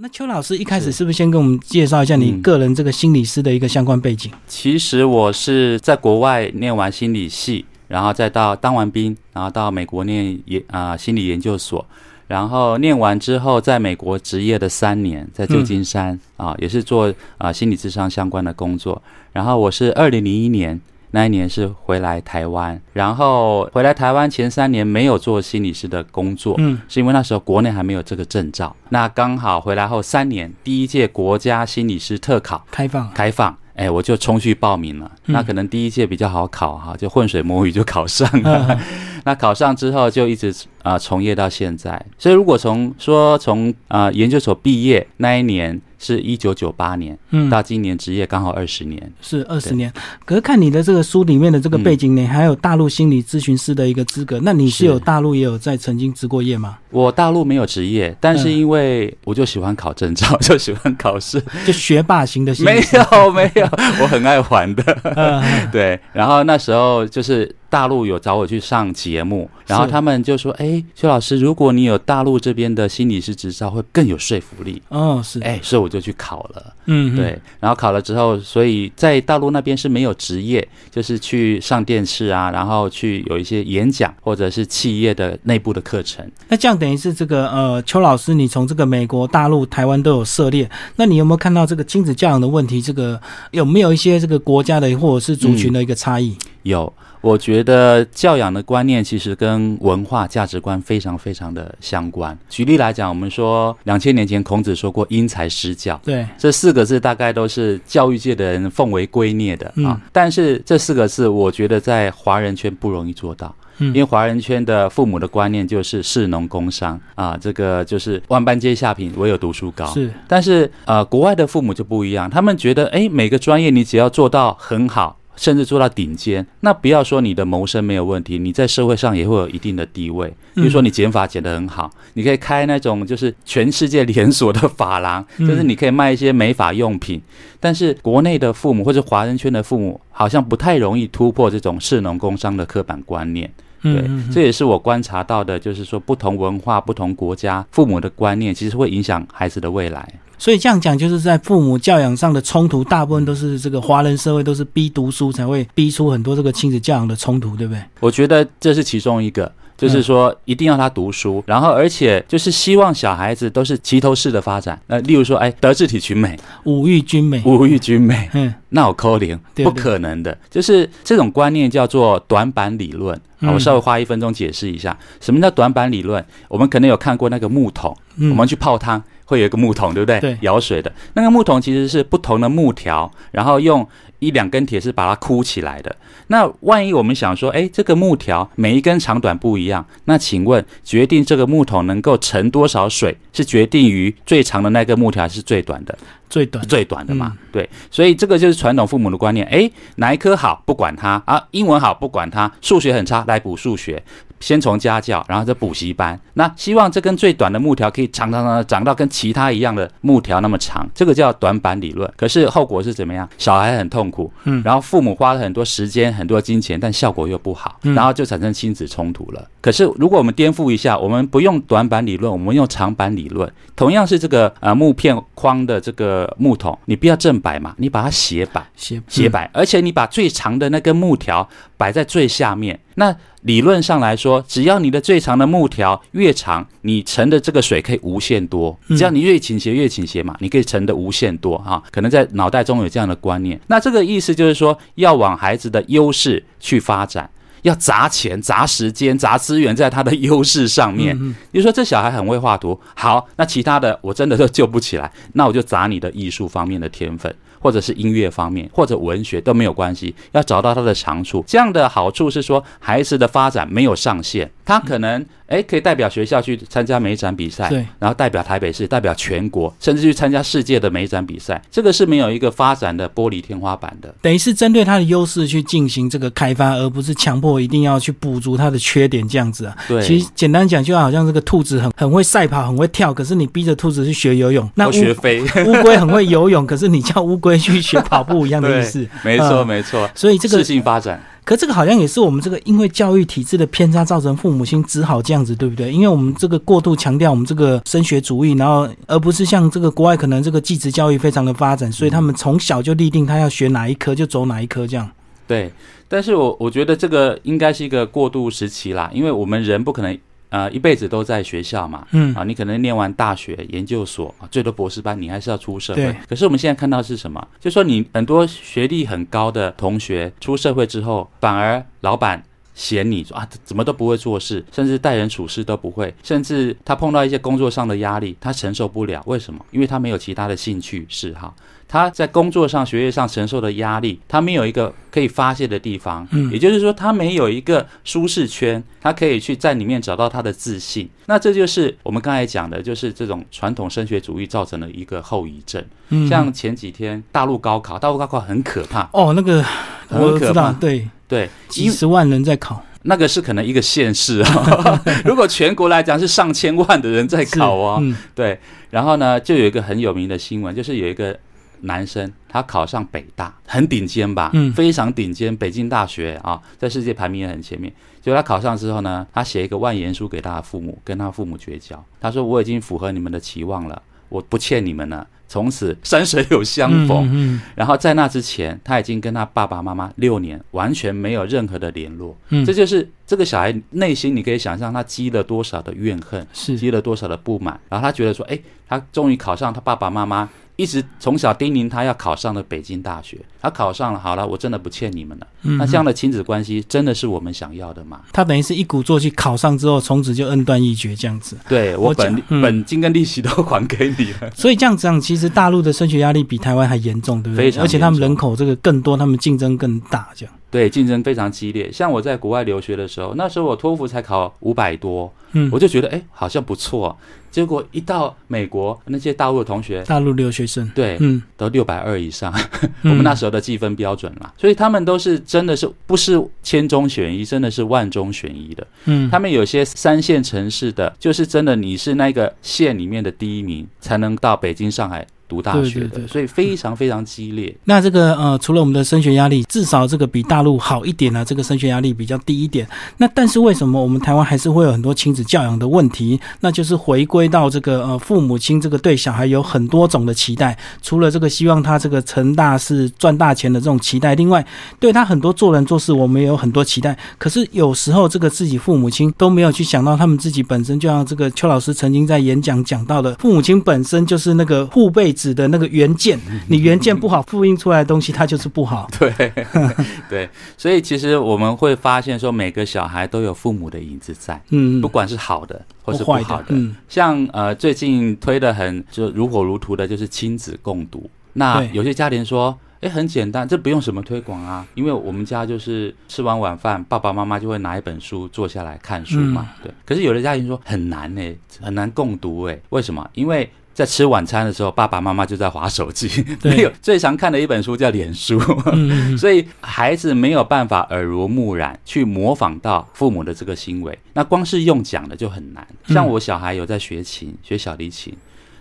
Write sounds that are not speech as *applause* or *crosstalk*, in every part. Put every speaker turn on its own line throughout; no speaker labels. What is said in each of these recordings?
那邱老师一开始是不是先跟我们介绍一下你个人这个心理师的一个相关背景？
其实我是在国外念完心理系，然后再到当完兵，然后到美国念研啊心理研究所。然后念完之后，在美国职业的三年，在旧金山啊，也是做啊心理智商相关的工作。然后我是二零零一年那一年是回来台湾，然后回来台湾前三年没有做心理师的工作，嗯，是因为那时候国内还没有这个证照。那刚好回来后三年，第一届国家心理师特考
开放
开放。哎，我就冲去报名了。那可能第一届比较好考哈，就浑水摸鱼就考上了。*laughs* 那考上之后就一直啊从业到现在。所以如果从说从啊研究所毕业那一年。是一九九八年，嗯，到今年职业刚好二十年，
是二十年。可是看你的这个书里面的这个背景，你还有大陆心理咨询师的一个资格，那你是有大陆也有在曾经执过业吗？
我大陆没有职业，但是因为我就喜欢考证照，*laughs* 就喜欢考试，
就学霸型的。
没有没有，我很爱玩的。*laughs* 对，然后那时候就是。大陆有找我去上节目，然后他们就说：“哎，邱老师，如果你有大陆这边的心理师执照，会更有说服力。”
哦，是，
哎，所以我就去考了。嗯，对，然后考了之后，所以在大陆那边是没有职业，就是去上电视啊，然后去有一些演讲或者是企业的内部的课程。
那这样等于是这个呃，邱老师，你从这个美国、大陆、台湾都有涉猎，那你有没有看到这个亲子教养的问题？这个有没有一些这个国家的或者是族群的一个差异？
有。我觉得教养的观念其实跟文化价值观非常非常的相关。举例来讲，我们说两千年前孔子说过“因材施教”，
对
这四个字大概都是教育界的人奉为圭臬的啊。但是这四个字，我觉得在华人圈不容易做到，因为华人圈的父母的观念就是士农工商啊，这个就是万般皆下品，唯有读书高。
是，
但是呃，国外的父母就不一样，他们觉得哎，每个专业你只要做到很好。甚至做到顶尖，那不要说你的谋生没有问题，你在社会上也会有一定的地位。比如说你减法减得很好，你可以开那种就是全世界连锁的发廊，就是你可以卖一些美发用品。但是国内的父母或者华人圈的父母，好像不太容易突破这种士农工商的刻板观念。对，这也是我观察到的，就是说不同文化、不同国家父母的观念，其实会影响孩子的未来。
所以这样讲，就是在父母教养上的冲突，大部分都是这个华人社会都是逼读书才会逼出很多这个亲子教养的冲突，对不对？
我觉得这是其中一个，就是说一定要他读书，然后而且就是希望小孩子都是齐头式的发展。那例如说，哎，德智体群美，
五育均美，
五育均美，嗯，那我扣零，不可能的。就是这种观念叫做短板理论。我稍微花一分钟解释一下，什么叫短板理论？我们可能有看过那个木桶，我们去泡汤。会有一个木桶，对不对？
对，
舀水的那个木桶其实是不同的木条，然后用一两根铁丝把它箍起来的。那万一我们想说，哎，这个木条每一根长短不一样，那请问决定这个木桶能够盛多少水，是决定于最长的那根木条还是最短的？
最短
最短的嘛？对，所以这个就是传统父母的观念。哎，哪一科好不管它啊，英文好不管它，数学很差来补数学。先从家教，然后再补习班。那希望这根最短的木条可以长长长长到跟其他一样的木条那么长，这个叫短板理论。可是后果是怎么样？小孩很痛苦，嗯，然后父母花了很多时间、很多金钱，但效果又不好，然后就产生亲子冲突了。可是如果我们颠覆一下，我们不用短板理论，我们用长板理论，同样是这个呃木片框的这个木桶，你不要正摆嘛，你把它斜摆，
斜
斜摆，而且你把最长的那根木条摆在最下面，那。理论上来说，只要你的最长的木条越长，你盛的这个水可以无限多。只要你越倾斜越倾斜嘛，你可以盛的无限多哈。可能在脑袋中有这样的观念。那这个意思就是说，要往孩子的优势去发展，要砸钱、砸时间、砸资源在他的优势上面。比如说，这小孩很会画图，好，那其他的我真的都救不起来，那我就砸你的艺术方面的天分。或者是音乐方面，或者文学都没有关系，要找到他的长处。这样的好处是说，孩子的发展没有上限，他可能。哎，可以代表学校去参加美展比赛，
对，
然后代表台北市，代表全国，甚至去参加世界的美展比赛，这个是没有一个发展的玻璃天花板的。
等于是针对它的优势去进行这个开发，而不是强迫一定要去补足它的缺点这样子啊。
对，
其实简单讲，就好像这个兔子很很会赛跑，很会跳，可是你逼着兔子去学游泳，
那学飞。
乌龟很会游泳，可是你叫乌龟去学跑步一样的意思。*laughs*
没错，没错。
所以这个
适性发展。
可这个好像也是我们这个因为教育体制的偏差，造成父母亲只好这样子，对不对？因为我们这个过度强调我们这个升学主义，然后而不是像这个国外可能这个继职教育非常的发展，所以他们从小就立定他要学哪一科就走哪一科这样。
对，但是我我觉得这个应该是一个过渡时期啦，因为我们人不可能。呃，一辈子都在学校嘛，
嗯
啊，你可能念完大学、研究所啊，最多博士班，你还是要出社会
对。
可是我们现在看到是什么？就说你很多学历很高的同学出社会之后，反而老板嫌你说啊，怎么都不会做事，甚至待人处事都不会，甚至他碰到一些工作上的压力，他承受不了。为什么？因为他没有其他的兴趣嗜好。他在工作上、学业上承受的压力，他没有一个可以发泄的地方，
嗯。
也就是说，他没有一个舒适圈，他可以去在里面找到他的自信。那这就是我们刚才讲的，就是这种传统升学主义造成的一个后遗症。
嗯，
像前几天大陆高考，大陆高考很可怕，
哦，那个
很
我知道，
可怕
对，
对，
几十万人在考，
那个是可能一个县市啊，*laughs* 如果全国来讲是上千万的人在
是
考哦，
嗯。
对，然后呢，就有一个很有名的新闻，就是有一个男生他考上北大，很顶尖吧，
嗯
非常顶尖，北京大学啊，在世界排名也很前面。结果他考上之后呢，他写一个万言书给他的父母，跟他父母绝交。他说：“我已经符合你们的期望了，我不欠你们了，从此山水有相逢。
嗯嗯
然后在那之前，他已经跟他爸爸妈妈六年完全没有任何的联络。
嗯
这就是这个小孩内心，你可以想象他积了多少的怨恨，
是
积了多少的不满。然后他觉得说，哎，他终于考上他爸爸妈妈一直从小叮咛他要考上了北京大学，他考上了，好了，我真的不欠你们了。
嗯
那这样的亲子关系真的是我们想要的吗？
他等于是一鼓作气考上之后，从此就恩断义绝这样子。
对我本
嗯
本金跟利息都还给你了。*laughs*
所以这样子讲，其实大陆的升学压力比台湾还严重，对不对？
非常
而且他们人口这个更多，他们竞争更大，这样。
对，竞争非常激烈。像我在国外留学的时候，那时候我托福才考五百多，
嗯。
我，就觉得哎，好像不错。结果一到美国，那些大陆的同学，
大陆留学生，
对，
嗯，
都六百二以上，
嗯。
我们那时候的计分标准啦，所以他们都是真的是不是千中选一，真的是万中选一的。
嗯，
他们有些三线城市的，就是真的你是那个县里面的第一名，才能到北京、上海读大学的，
对对对
所以非常非常激烈。
那这个呃，除了我们的升学压力，至少这个比大陆好一点呢、这个升学压力比较低一点。那但是为什么我们台湾还是会有很多亲子教养的问题？那就是回归到这个呃，父母亲这个对小孩有很多种的期待，除了这个希望他这个成大事、赚大钱的这种期待，另外对他很多做人做事，我们也有很多期待。可是有时候这个自己父母亲都没有去想到，他们自己本身就像这个邱老师曾经在演讲讲到的，父母亲本身就是那个护背子的那个原件，你原件不好，复印出来的东西它就是不好。*laughs*
对对，所以其实我们会发现说，每个小孩都有父母的影子在，
嗯，
不管是好的或是不好的。
嗯，
像呃最近推的很就如火如荼的，就是亲子共读。那有些家庭说，哎，很简单，这不用什么推广啊，因为我们家就是吃完晚饭，爸爸妈妈就会拿一本书坐下来看书嘛。
嗯
对。可是有的家庭说很难呢、很难共读哎、为什么？因为在吃晚餐的时候，爸爸妈妈就在划手机，*laughs* 没有最常看的一本书叫脸书。*laughs* 所以孩子没有办法耳濡目染去模仿到父母的这个行为，那光是用讲的就很难。
嗯
像我小孩有在学琴，学小提琴，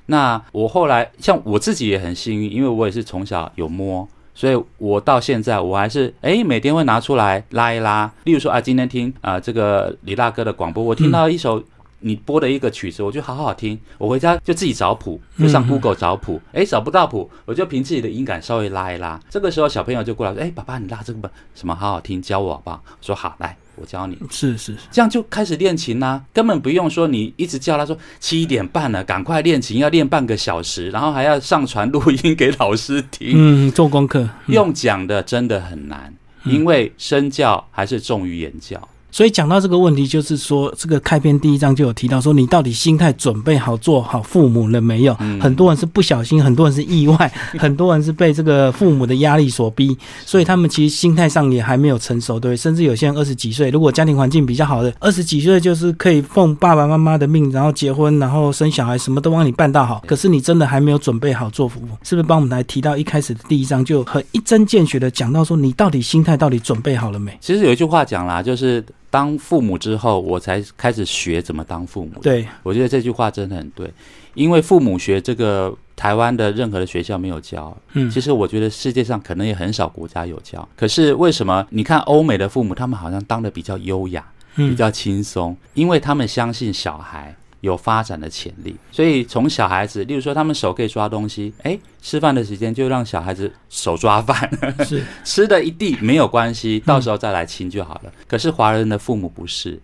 那我后来像我自己也很幸运，因为我也是从小有摸。所以我到现在我还是哎每天会拿出来拉一拉，例如说啊今天听啊、这个李大哥的广播，我听到一首你播的一个曲子，我觉得好好听，我回家就自己找谱，就上
嗯
Google 找谱，哎、找不到谱，我就凭自己的音感稍微拉一拉。这个时候小朋友就过来说，哎、爸爸你拉这个什么好好听，教我好不好？我说好，来我教你。
是是是，
这样就开始练琴啦、根本不用说你一直叫他说七点半了，赶快练琴，要练半个小时，然后还要上传录音给老师听。
嗯，做功课。嗯
用讲的真的很难，因为身教还是重于言教。
所以讲到这个问题，就是说，这个开篇第一章就有提到说，你到底心态准备好做好父母了没有？
嗯
很多人是不小心，很多人是意外，*laughs* 很多人是被这个父母的压力所逼，所以他们其实心态上也还没有成熟，对？甚至有些人二十几岁，如果家庭环境比较好的，二十几岁就是可以奉爸爸妈妈的命，然后结婚，然后生小孩，什么都帮你办到好。可是你真的还没有准备好做父母，是不是？帮我们来提到一开始的第一章，就很一针见血的讲到说，你到底心态到底准备好了没？
其实有一句话讲啦，就是当父母之后，我才开始学怎么当父母。，
对，
我觉得这句话真的很对，因为父母学这个台湾的任何的学校没有教，
嗯
其实我觉得世界上可能也很少国家有教。可是为什么你看欧美的父母，他们好像当的比较优雅，
嗯
比较轻松，因为他们相信小孩有发展的潜力，所以从小孩子，例如说他们手可以抓东西，哎，吃饭的时间就让小孩子手抓饭，
是 *laughs*
吃的一地没有关系，到时候再来亲就好了。可是华人的父母不是。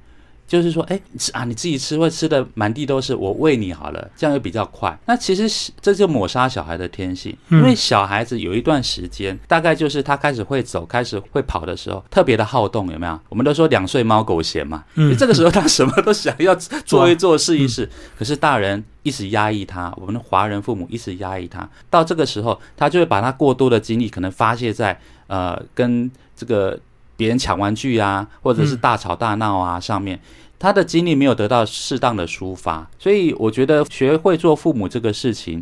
就是说，哎，吃啊，你自己吃会吃的满地都是，我喂你好了，这样又比较快。那其实是这就抹杀小孩的天性，
嗯
因为小孩子有一段时间，大概就是他开始会走、开始会跑的时候，特别的好动，有没有？我们都说两岁猫狗嫌嘛，
嗯。
这个时候他什么都想要 *laughs* 做一做、试一试，可是大人一直压抑他，我们的华人父母一直压抑他，到这个时候，他就会把他过多的精力可能发泄在呃跟这个别人抢玩具啊，或者是大吵大闹啊上面。他的精力没有得到适当的抒发，所以我觉得学会做父母这个事情，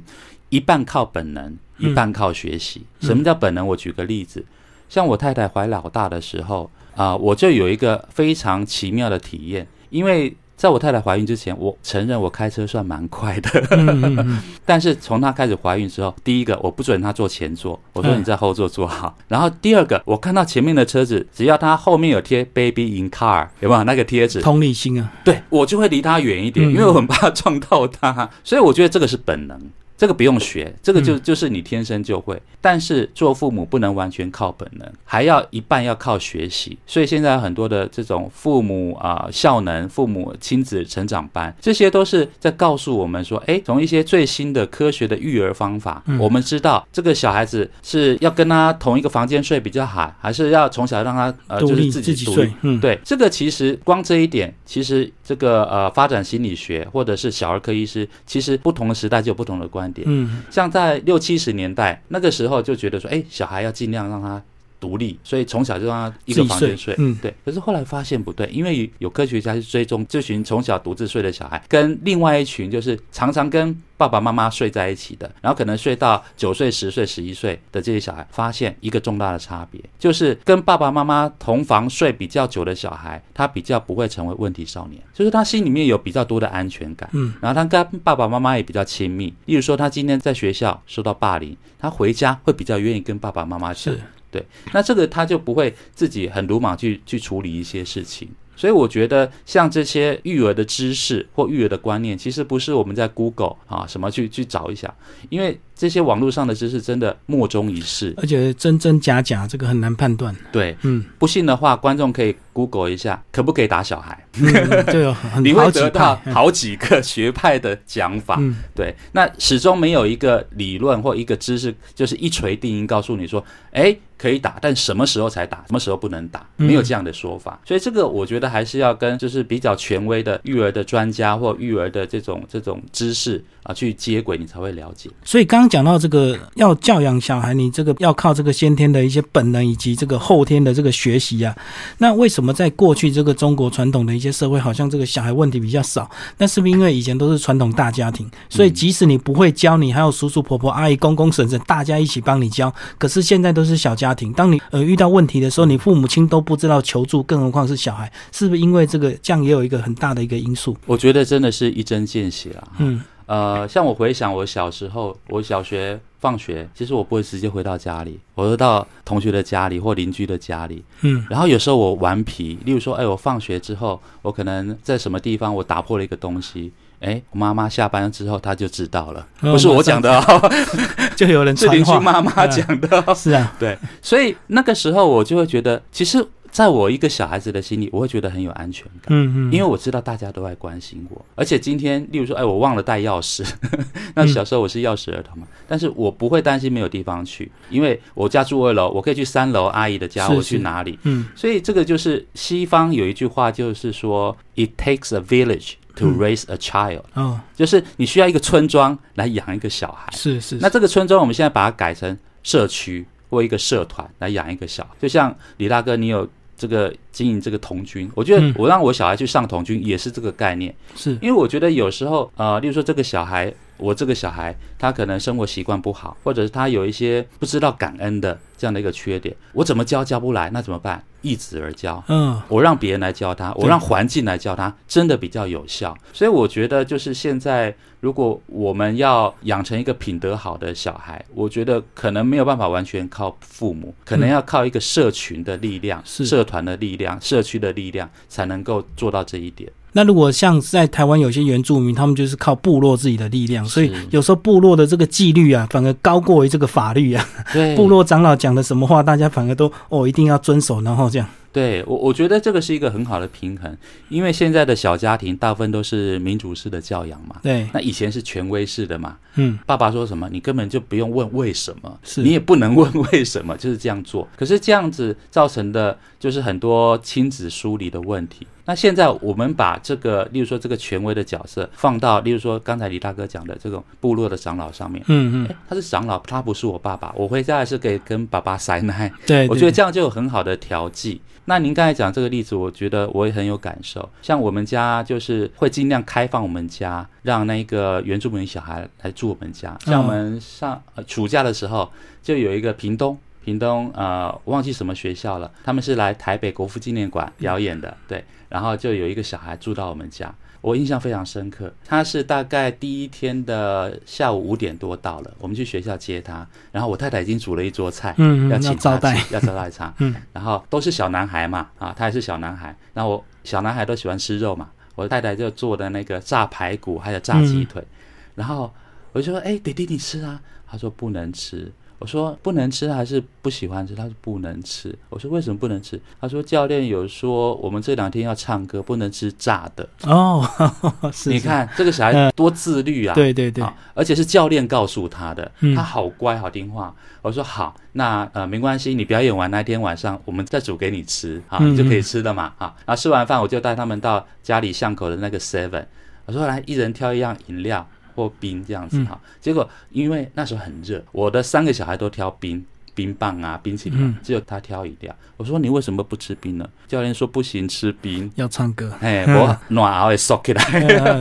一半靠本能，一半靠学习。
嗯
什么叫本能？我举个例子，像我太太怀老大的时候啊、我就有一个非常奇妙的体验，因为在我太太怀孕之前，我承认我开车算蛮快的，
嗯嗯嗯。*laughs*
但是从她开始怀孕之后，第一个我不准她坐前座，我说
嗯。
你在后座坐好。然后第二个，我看到前面的车子，只要它后面有贴 “baby in car”，有没有那个贴纸？
同理心啊，
对我就会离她远一点，
嗯。
因为我很怕撞到她，所以我觉得这个是本能，这个不用学，这个就
嗯
就是你天生就会。但是做父母不能完全靠本能，还要一半要靠学习。所以现在很多的这种父母啊、效能、父母亲子成长班，这些都是在告诉我们说，哎，从一些最新的科学的育儿方法，
嗯
我们知道这个小孩子是要跟他同一个房间睡比较好，还是要从小让他呃就是自
自己睡
己独立。，
嗯，
对，这个其实光这一点，其实这个呃发展心理学或者是小儿科医师，其实不同的时代就有不同的观点。
嗯
像在六七十年代那个时候，就觉得说，哎，小孩要尽量让他独立，所以从小就让他一个房间睡。
睡嗯
对。可是后来发现不对，因为有科学家去追踪这群从小独自睡的小孩，跟另外一群就是常常跟爸爸妈妈睡在一起的，然后可能睡到九岁、十岁、十一岁的这些小孩，发现一个重大的差别，就是跟爸爸妈妈同房睡比较久的小孩，他比较不会成为问题少年，就是他心里面有比较多的安全感。
嗯，
然后他跟爸爸妈妈也比较亲密。例如说，他今天在学校受到霸凌，他回家会比较愿意跟爸爸妈妈讲
是。
对，那这个他就不会自己很鲁莽去去处理一些事情。所以我觉得像这些育儿的知识或育儿的观念，其实不是我们在 Google 啊什么去去找一下，因为这些网络上的知识真的莫衷一是。
而且真真假假这个很难判断，
对，
嗯，
不信的话，观众可以 Google 一下，可不可以打小孩？
嗯就有很 *laughs*
你会得到，好几个 *laughs* 学派的讲法。
嗯
对，那始终没有一个理论或一个知识，就是一锤定音告诉你说，哎，可以打，但什么时候才打，什么时候不能打，
嗯
没有这样的说法。所以这个我觉得还是要跟就是比较权威的育儿的专家或育儿的这种这种知识啊去接轨，你才会了解。
所以刚刚讲到这个要教养小孩，你这个要靠这个先天的一些本能以及这个后天的这个学习啊。那为什么在过去这个中国传统的一些社会，好像这个小孩问题比较少？那是不是因为以前都是传统大家庭，所以即使你不会教，你还有叔叔婆婆、阿姨、公公、婶婶，大家一起帮你教。可是现在都是小家庭，当你呃遇到问题的时候，你父母亲都不知道求助，更何况是小孩，是不是因为这个这样也有一个很大的一个因素？
我觉得真的是一针见血啊。
嗯
呃，像我回想我小时候，我小学放学，其实我不会直接回到家里，我会到同学的家里或邻居的家里。
嗯
然后有时候我顽皮，例如说，哎，我放学之后，我可能在什么地方我打破了一个东西，哎，我妈妈下班之后她就知道了，
哦
不是我讲的哦，*laughs*
就有人
是邻居妈妈讲的哦。
是啊，
对，所以那个时候我就会觉得，其实在我一个小孩子的心里，我会觉得很有安全感。
嗯嗯，
因为我知道大家都在关心我，而且今天，例如说，哎，我忘了带钥匙，*laughs* 那小时候我是钥匙儿童嘛，但是我不会担心没有地方去，因为我家住二楼，我可以去三楼阿姨的家，
是
我去哪里？
嗯
所以这个就是西方有一句话，就是说，it takes a village to
嗯
raise a child，、
哦，
就是你需要一个村庄来养一个小孩。
是是，
那这个村庄，我们现在把它改成社区或一个社团来养一个小孩，就像李大哥，你有。这个经营这个童军，我觉得
嗯
我让我小孩去上童军也是这个概念，
是
因为我觉得有时候，呃，例如说这个小孩，我这个小孩他可能生活习惯不好，或者是他有一些不知道感恩的这样的一个缺点，我怎么教教不来，那怎么办？易子而教。
嗯，
我让别人来教他，我让环境来教他，真的比较有效。所以我觉得，就是现在，如果我们要养成一个品德好的小孩，我觉得可能没有办法完全靠父母，可能要靠一个社群的力量、
是
社团的力量、社区的力量，才能够做到这一点。
那如果像在台湾有些原住民，他们就是靠部落自己的力量，所以有时候部落的这个纪律啊，反而高过于这个法律啊。
对 *laughs*
部落长老讲的什么话，大家反而都哦一定要遵守，然后这样。
对我，我觉得这个是一个很好的平衡，因为现在的小家庭大部分都是民主式的教养嘛。
对，
那以前是权威式的嘛，
嗯，
爸爸说什么，你根本就不用问为什么，
是
你也不能问为什么，就是这样做。可是这样子造成的就是很多亲子疏离的问题。那现在我们把这个，例如说这个权威的角色放到，例如说刚才李大哥讲的这种部落的长老上面，
嗯嗯，
他是长老，他不是我爸爸，我回家还是可以跟爸爸塞奶。
对，
我觉得
对
这样就有很好的调剂。那您刚才讲这个例子，我觉得我也很有感受。像我们家就是会尽量开放我们家，让那个原住民小孩来住我们家。像我们上、呃暑假的时候，就有一个屏东。屏东呃，忘记什么学校了，他们是来台北国父纪念馆表演的，对，然后就有一个小孩住到我们家，我印象非常深刻。他是大概第一天的下午五点多到了，我们去学校接他，然后我太太已经煮了一桌菜，
嗯嗯
要请
要招待，
要招待他，
嗯，
然后都是小男孩嘛，啊，他也是小男孩，然后我小男孩都喜欢吃肉嘛，我太太就做的那个炸排骨还有炸鸡腿，然后我就说，哎，弟弟你吃啊，他说不能吃。我说不能吃还是不喜欢吃？他说不能吃。我说为什么不能吃？他说教练有说我们这两天要唱歌，不能吃炸的。
哦，是是
你看这个小孩 *laughs*
嗯
多自律啊！
对对对
啊，而且是教练告诉他的，
嗯
他好乖好听话。我说好，那呃没关系，你表演完那天晚上我们再煮给你吃啊，就可以吃了嘛啊。然后吃完饭我就带他们到家里巷口的那个 Seven，我说来一人挑一样饮料或冰这样子
嗯
哈。结果因为那时候很热，我的三个小孩都挑冰。冰棒啊，冰淇淋只有他挑饮料。我说你为什么不吃冰呢？教练说不行，吃冰。
要唱歌，
哎，
嗯
我暖熬也收起来。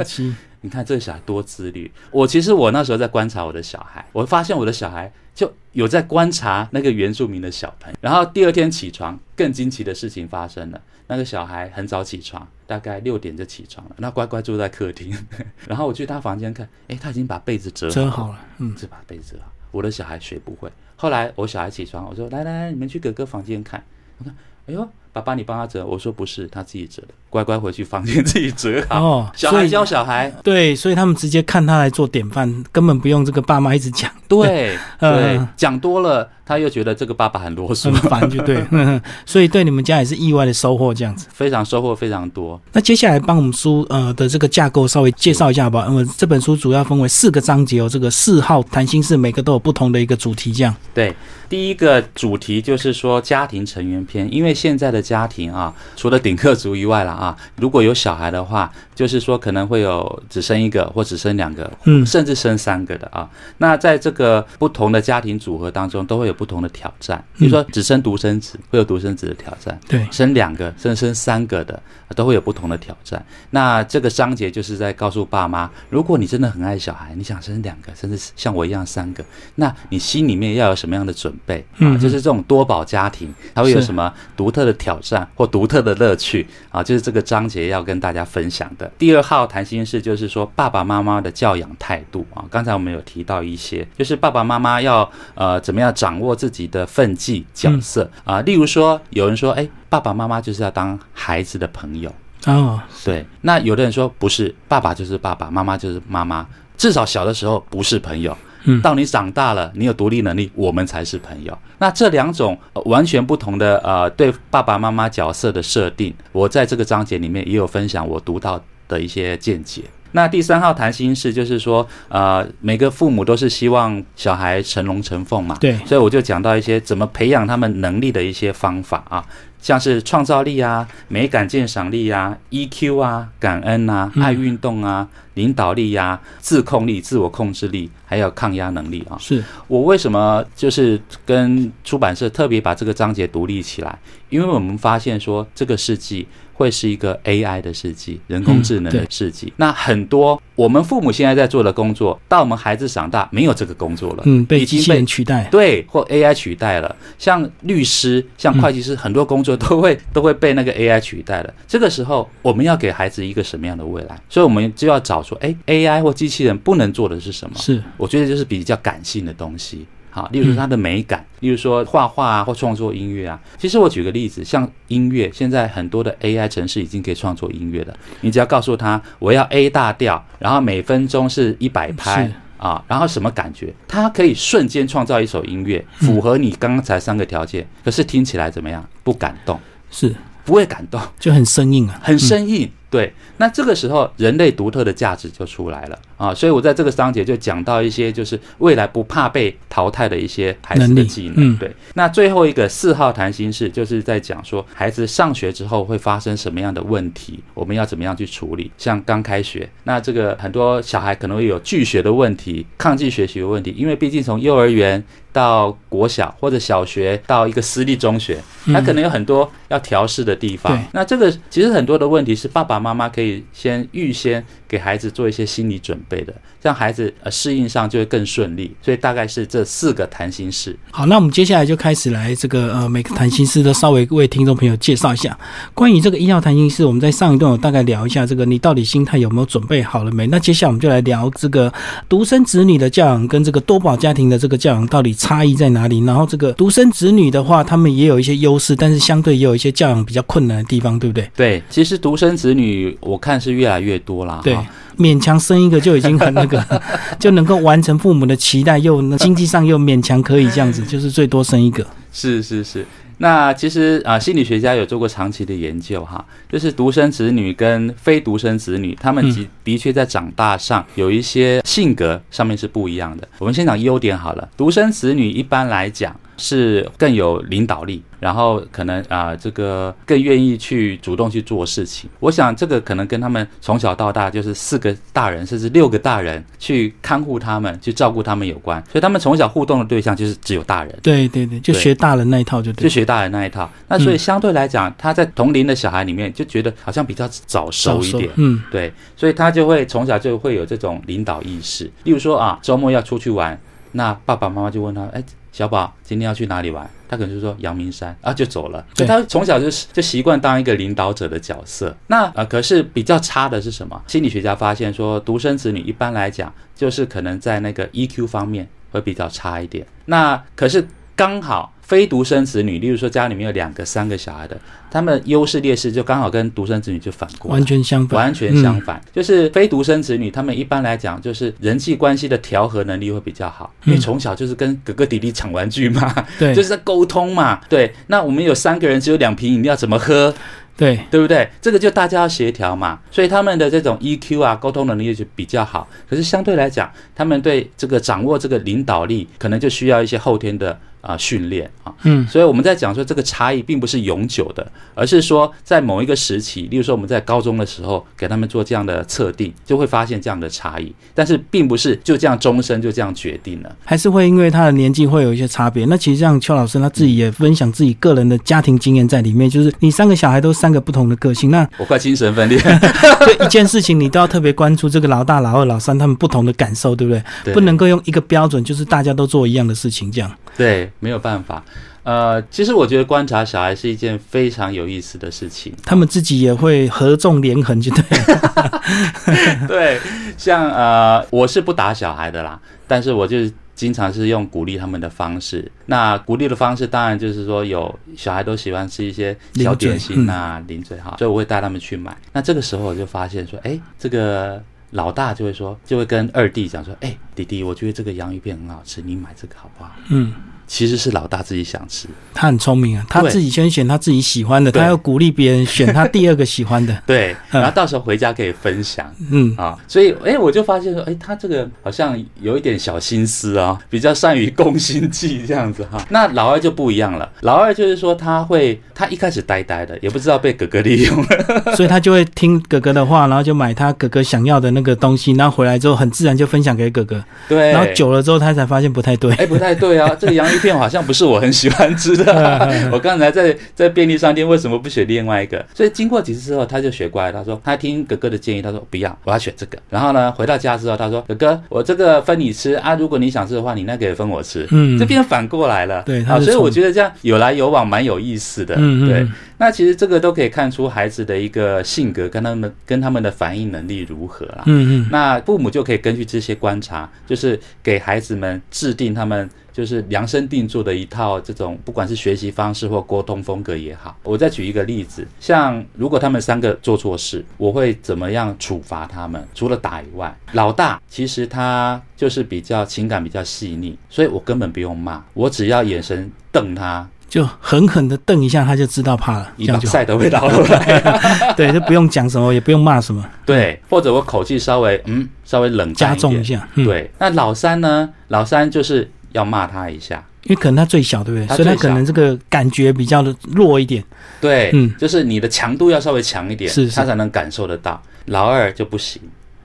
*laughs* 你看这个小孩多自律。我其实我那时候在观察我的小孩，我发现我的小孩就有在观察那个原住民的小朋友。然后第二天起床，更惊奇的事情发生了。那个小孩很早起床，大概六点就起床了，那乖乖坐在客厅。*laughs* 然后我去他房间看，哎，他已经把被子折
折好了，嗯，
是把被子折好。我的小孩学不会。后来我小孩起床，我说来来来，你们去哥哥房间看。我看，哎呦，爸爸你帮他折。我说不是，他自己折的，乖乖回去房间自己折好。
哦，
小孩教小孩，*laughs*
对，所以他们直接看他来做典范，根本不用这个爸妈一直讲，
对 *laughs*
嗯
对，讲多了，他又觉得这个爸爸很啰嗦
很，烦，就对，嗯 *laughs* 所以对你们家也是意外的收获这样子。
非常收获非常多。
那接下来帮我们书呃的这个架构稍微介绍一下吧。呃，这本书主要分为四个章节哦，这个四号谈心室每个都有不同的一个主题，这样。
对，第一个主题就是说家庭成员篇，因为现在的家庭啊，除了顶客族以外了啊，如果有小孩的话，就是说可能会有只生一个或只生两个，
嗯
甚至生三个的啊。那在这个不同的家庭组合当中，都会有不同的挑战。比如说只生独生子，会有独生子的挑战。
对，
生两个甚至生三个的，都会有不同的挑战。那这个章节就是在告诉爸妈，如果你真的很爱小孩，你想生两个，甚至像我一样三个，那你心里面要有什么样的准备啊？
嗯
就是这种多宝家庭，它会有什么独特的挑战或独特的乐趣啊？就是这个章节要跟大家分享的。第二号谈心事就是说爸爸妈妈的教养态度啊。刚才我们有提到一些，就是爸爸妈妈要呃怎么样掌握自己的分际角色啊。例如说，有人说，哎，爸爸妈妈就是要当孩子的朋友。
哦，
对，那有的人说不是，爸爸就是爸爸，妈妈就是妈妈，至少小的时候不是朋友。
嗯。
到你长大了，你有独立能力，我们才是朋友。那这两种、呃完全不同的呃对爸爸妈妈角色的设定，我在这个章节里面也有分享我读到的一些见解。那第三号谈心事就是说，呃，每个父母都是希望小孩成龙成凤嘛，
对，
所以我就讲到一些怎么培养他们能力的一些方法啊，像是创造力啊、美感鉴赏力啊、EQ 啊、感恩啊、
嗯。
爱运动啊、领导力呀、自控力、自我控制力，还有抗压能力啊。
是
我为什么就是跟出版社特别把这个章节独立起来？因为我们发现说，这个世纪会是一个 AI 的世纪，人工智能的世纪。那很多我们父母现在在做的工作，到我们孩子长大没有这个工作了，
嗯，被机器
已经被
人取代。
对或 AI 取代了。像律师、像会计师，很多工作都会都会被那个 AI 取代了。这个时候，我们要给孩子一个什么样的未来？所以我们就要找说，哎，AI 或机器人不能做的是什么？
是
我觉得就是比较感性的东西。好，例如说它的美感，例如说画画啊，或创作音乐啊。其实我举个例子，像音乐，现在很多的 AI 城市已经可以创作音乐了。你只要告诉他我要 A 大调，然后每分钟是一百拍啊，然后什么感觉，它可以瞬间创造一首音乐，符合你刚才三个条件。可是听起来怎么样？不感动，
是，
不会感动，
就很生硬啊。
很生硬。对，那这个时候人类独特的价值就出来了啊！所以我在这个章节就讲到一些就是未来不怕被淘汰的一些孩子的技能。
嗯
对，那最后一个四号谈心事就是在讲说孩子上学之后会发生什么样的问题，我们要怎么样去处理。像刚开学，那这个很多小孩可能会有拒学的问题、抗拒学习的问题，因为毕竟从幼儿园到国小或者小学到一个私立中学，他可能有很多要调试的地方
对。
那这个其实很多的问题是爸爸妈妈可以先预先给孩子做一些心理准备的，这样孩子呃适应上就会更顺利。所以大概是这四个谈心事。
好，那我们接下来就开始来这个呃，每个谈心事都稍微为听众朋友介绍一下关于这个一号谈心事。我们在上一段有大概聊一下这个你到底心态有没有准备好了没？那接下来我们就来聊这个独生子女的教养跟这个多宝家庭的这个教养到底差异在哪里？然后这个独生子女的话，他们也有一些优势，但是相对也有一些教养比较困难的地方，对不对？
对，其实独生子女我看是越来越多啦。
对，勉强生一个就已经很那个，*laughs* 就能够完成父母的期待，又经济上又勉强可以这样子，就是最多生一个。
是是是。那其实啊、心理学家有做过长期的研究哈，就是独生子女跟非独生子女，他们的的确在长大上有一些性格上面是不一样的。我们先讲优点好了，独生子女一般来讲是更有领导力，然后可能啊、这个更愿意去主动去做事情。我想这个可能跟他们从小到大就是四个大人甚至六个大人去看护他们、去照顾他们有关，所以他们从小互动的对象就是只有大人。
对对对，就学大人那一套就对。
就学大人那一套。那所以相对来讲，他在同龄的小孩里面就觉得好像比较早熟一点。
嗯，
对，所以他就会从小就会有这种领导意识。例如说啊，周末要出去玩，那爸爸妈妈就问他，哎，小宝今天要去哪里玩？他可能就说阳明山啊，就走了。所以他从小就就习惯当一个领导者的角色。那呃，可是比较差的是什么？心理学家发现说，独生子女一般来讲，就是可能在那个 EQ 方面会比较差一点。那可是刚好非独生子女，例如说家里面有两个、三个小孩的，他们优势劣势就刚好跟独生子女就反过来
完。全相反。
完全相反，就是非独生子女，他们一般来讲就是人际关系的调和能力会比较好，因为
嗯
从小就是跟哥哥弟弟抢玩具嘛，
对，*laughs*
就是在沟通嘛。对，那我们有三个人，只有两瓶饮料，怎么喝？
对，
对不对？这个就大家要协调嘛，所以他们的这种 EQ 啊，沟通能力就比较好。可是相对来讲，他们对这个掌握这个领导力，可能就需要一些后天的啊、训练啊。
嗯，
所以我们在讲说这个差异并不是永久的，而是说在某一个时期，例如说我们在高中的时候给他们做这样的测定，就会发现这样的差异。但是并不是就这样终身就这样决定了。
还是会因为他的年纪会有一些差别。那其实像邱老师他自己也分享自己个人的家庭经验在里面，就是你三个小孩都三个不同的个性，那
我快精神分裂，*laughs*
就一件事情你都要特别关注这个老大、老二、老三他们不同的感受，对不对？
对
不能够用一个标准，就是大家都做一样的事情这样。
对，没有办法。呃，其实我觉得观察小孩是一件非常有意思的事情。
他们自己也会合纵连横，就对了。*laughs*
对，像呃，我是不打小孩的啦，但是我就是经常是用鼓励他们的方式。那鼓励的方式当然就是说，有小孩都喜欢吃一些小点心啊、零嘴哈，所以我会带他们去买。那这个时候我就发现说，哎，这个。老大就会说，就会跟二弟讲说：“哎、弟弟，我觉得这个洋芋片很好吃，你买这个好不好
嗯，？”
其实是老大自己想吃，
他很聪明啊，他自己先选他自己喜欢的，他要鼓励别人选他第二个喜欢的。*laughs*
对，*laughs*
嗯。
然后到时候回家可以分享。
嗯，
啊，所以哎，我就发现说，哎，他这个好像有一点小心思啊，比较善于攻心计这样子哈。*laughs* 那老二就不一样了，老二就是说他会，他一开始呆呆的，也不知道被哥哥利用。了，
所以他就会听哥哥的话，然后就买他哥哥想要的那那个东西，然后回来之后很自然就分享给哥哥，
对，
然后久了之后他才发现不太对。
哎，不太对啊，这个洋芋片好像不是我很喜欢吃的。*laughs* 我刚才在在便利商店为什么不选另外一个？所以经过几次之后，他就学乖，他说他听哥哥的建议，他说不要，我要选这个。然后呢，回到家之后，他说哥哥，我这个分你吃啊，如果你想吃的话，你那个也分我吃。嗯，这边反过来了。
对，
啊，所以我觉得这样有来有往，蛮有意思的。嗯嗯。对，那其实这个都可以看出孩子的一个性格跟他们跟他们的反应能力如何啦。嗯嗯。那父母就可以根据这些观察，就是给孩子们制定他们。就是量身定做的一套这种，不管是学习方式或沟通风格也好。我再举一个例子，像如果他们三个做错事，我会怎么样处罚他们？除了打以外，老大其实他就是比较情感比较细腻，所以我根本不用骂，我只要眼神瞪他，*laughs*
就狠狠的瞪一下，他就知道怕了，
一把晒的味道出来。
对，就不用讲什么，也不用骂什么。
对，或者我口气稍微嗯稍微冷
加重一下。
对，那老三呢？老三就是。要骂他一下，
因为可能他最小，对不对？所以他可能这个感觉比较的弱一点。
对，嗯，就是你的强度要稍微强一点，
是
他才能感受得到。老二就不行，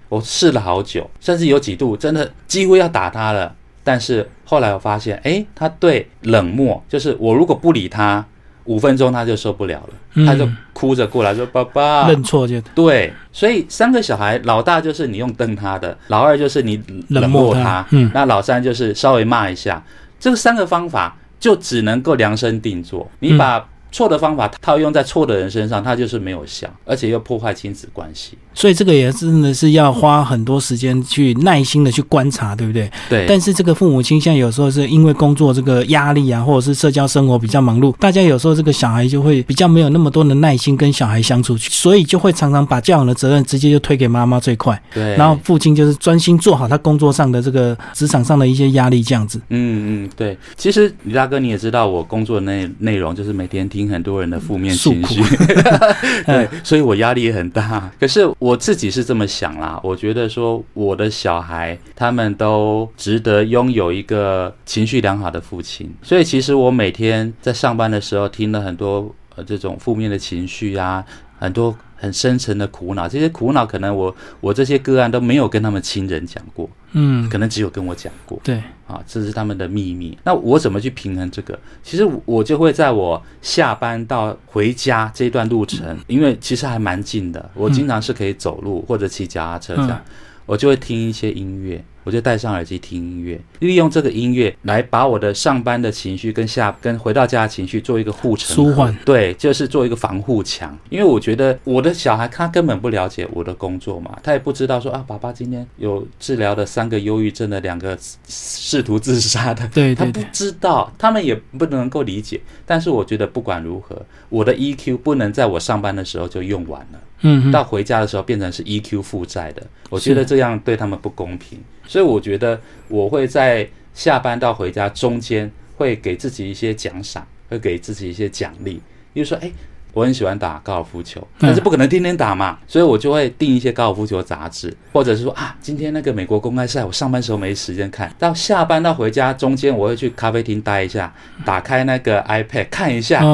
我试了好久，甚至有几度真的几乎要打他了。但是后来我发现，哎，他对冷漠，就是我如果不理他。五分钟他就受不了了，他就哭着过来说：“爸爸，
认错就
对。”所以三个小孩，老大就是你用瞪他的，老二就是你冷漠他，嗯，那老三就是稍微骂一下。这个三个方法就只能够量身定做，你把。错的方法套用在错的人身上，他就是没有效，而且又破坏亲子关系。
所以这个也真的是要花很多时间去耐心的去观察，对不对？
对。
但是这个父母亲现在有时候是因为工作这个压力啊，或者是社交生活比较忙碌，大家有时候这个小孩就会比较没有那么多的耐心跟小孩相处，所以就会常常把教养的责任直接就推给妈妈最快。
对。
然后父亲就是专心做好他工作上的这个职场上的一些压力这样子。
嗯嗯，对。其实李大哥你也知道，我工作内内容就是每天听。很多人的负面情绪，*laughs* 对，所以我压力也很大。可是我自己是这么想啦，我觉得说我的小孩他们都值得拥有一个情绪良好的父亲。所以其实我每天在上班的时候听了很多呃这种负面的情绪啊，很多。很深沉的苦恼，这些苦恼可能我我这些个案都没有跟他们亲人讲过，嗯，可能只有跟我讲过，
对，
啊，这是他们的秘密。那我怎么去平衡这个？其实我就会在我下班到回家这段路程，因为其实还蛮近的，我经常是可以走路或者骑脚踏车这样，我就会听一些音乐。我就戴上耳机听音乐，利用这个音乐来把我的上班的情绪跟下跟回到家的情绪做一个护城
舒缓。
对，就是做一个防护墙。因为我觉得我的小孩他根本不了解我的工作嘛，他也不知道说啊，爸爸今天有治疗的三个忧郁症的两个试图自杀的，*laughs*
对，
他不知道，他们也不能够理解。但是我觉得不管如何，我的 EQ 不能在我上班的时候就用完了。嗯，到回家的时候变成是 EQ 负债的，我觉得这样对他们不公平，所以我觉得我会在下班到回家中间会给自己一些奖赏，会给自己一些奖励，比如说，哎，我很喜欢打高尔夫球，但是不可能天天打嘛，所以我就会订一些高尔夫球杂志，或者是说啊，今天那个美国公开赛，我上班时候没时间看。到下班到回家中间，我会去咖啡厅待一下，打开那个 iPad 看一下，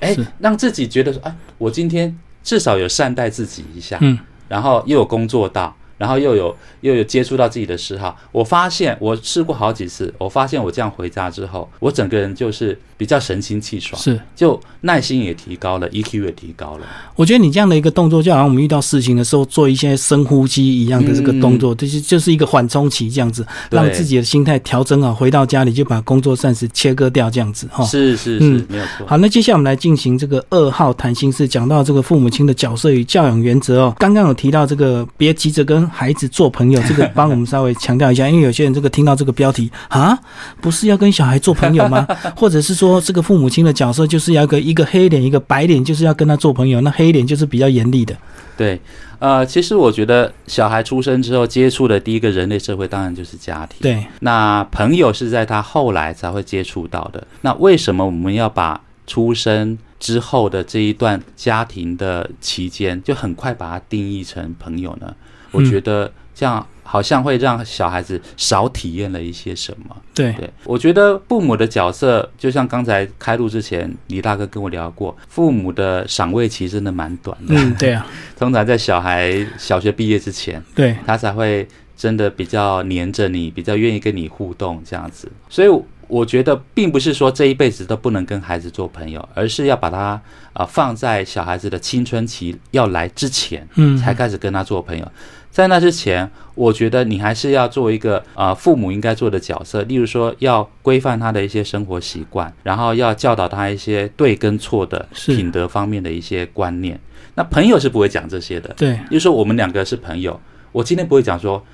哎，让自己觉得说，哎，我今天。至少有善待自己一下，嗯，然后又有工作到。然后又有又有接触到自己的嗜好，我发现我试过好几次，我发现我这样回家之后，我整个人就是比较神清气爽，
是
就耐心也提高了，EQ 也提高了。
我觉得你这样的一个动作，就好像我们遇到事情的时候做一些深呼吸一样的这个动作，就是就是一个缓冲期，这样子让自己的心态调整好，回到家里就把工作暂时切割掉，这样子哈。
是是是，没有错。
好，那接下来我们来进行这个二号谈心事，讲到这个父母亲的角色与教养原则哦。刚刚有提到这个，别急着跟孩子做朋友，这个帮我们稍微强调一下，因为有些人这个听到这个标题啊，不是要跟小孩做朋友吗？*laughs* 或者是说这个父母亲的角色就是要个一个黑脸一个白脸，就是要跟他做朋友，那黑脸就是比较严厉的。
对，呃，其实我觉得小孩出生之后接触的第一个人类社会当然就是家庭，
对，
那朋友是在他后来才会接触到的。那为什么我们要把出生之后的这一段家庭的期间就很快把它定义成朋友呢？我觉得。这样好像会让小孩子少体验了一些什么。
对，
对，我觉得父母的角色，就像刚才开录之前，李大哥跟我聊过，父母的赏味期真的蛮短的。
嗯，对啊，*laughs*
通常在小孩小学毕业之前，
对，
他才会真的比较黏着你，比较愿意跟你互动这样子。所以我觉得，并不是说这一辈子都不能跟孩子做朋友，而是要把他啊、呃放在小孩子的青春期要来之前，
嗯，
才开始跟他做朋友。在那之前，我觉得你还是要做一个呃父母应该做的角色，例如说要规范他的一些生活习惯，然后要教导他一些对跟错的品德方面的一些观念。那朋友是不会讲这些的，
对，
就是说我们两个是朋友，我今天不会讲说，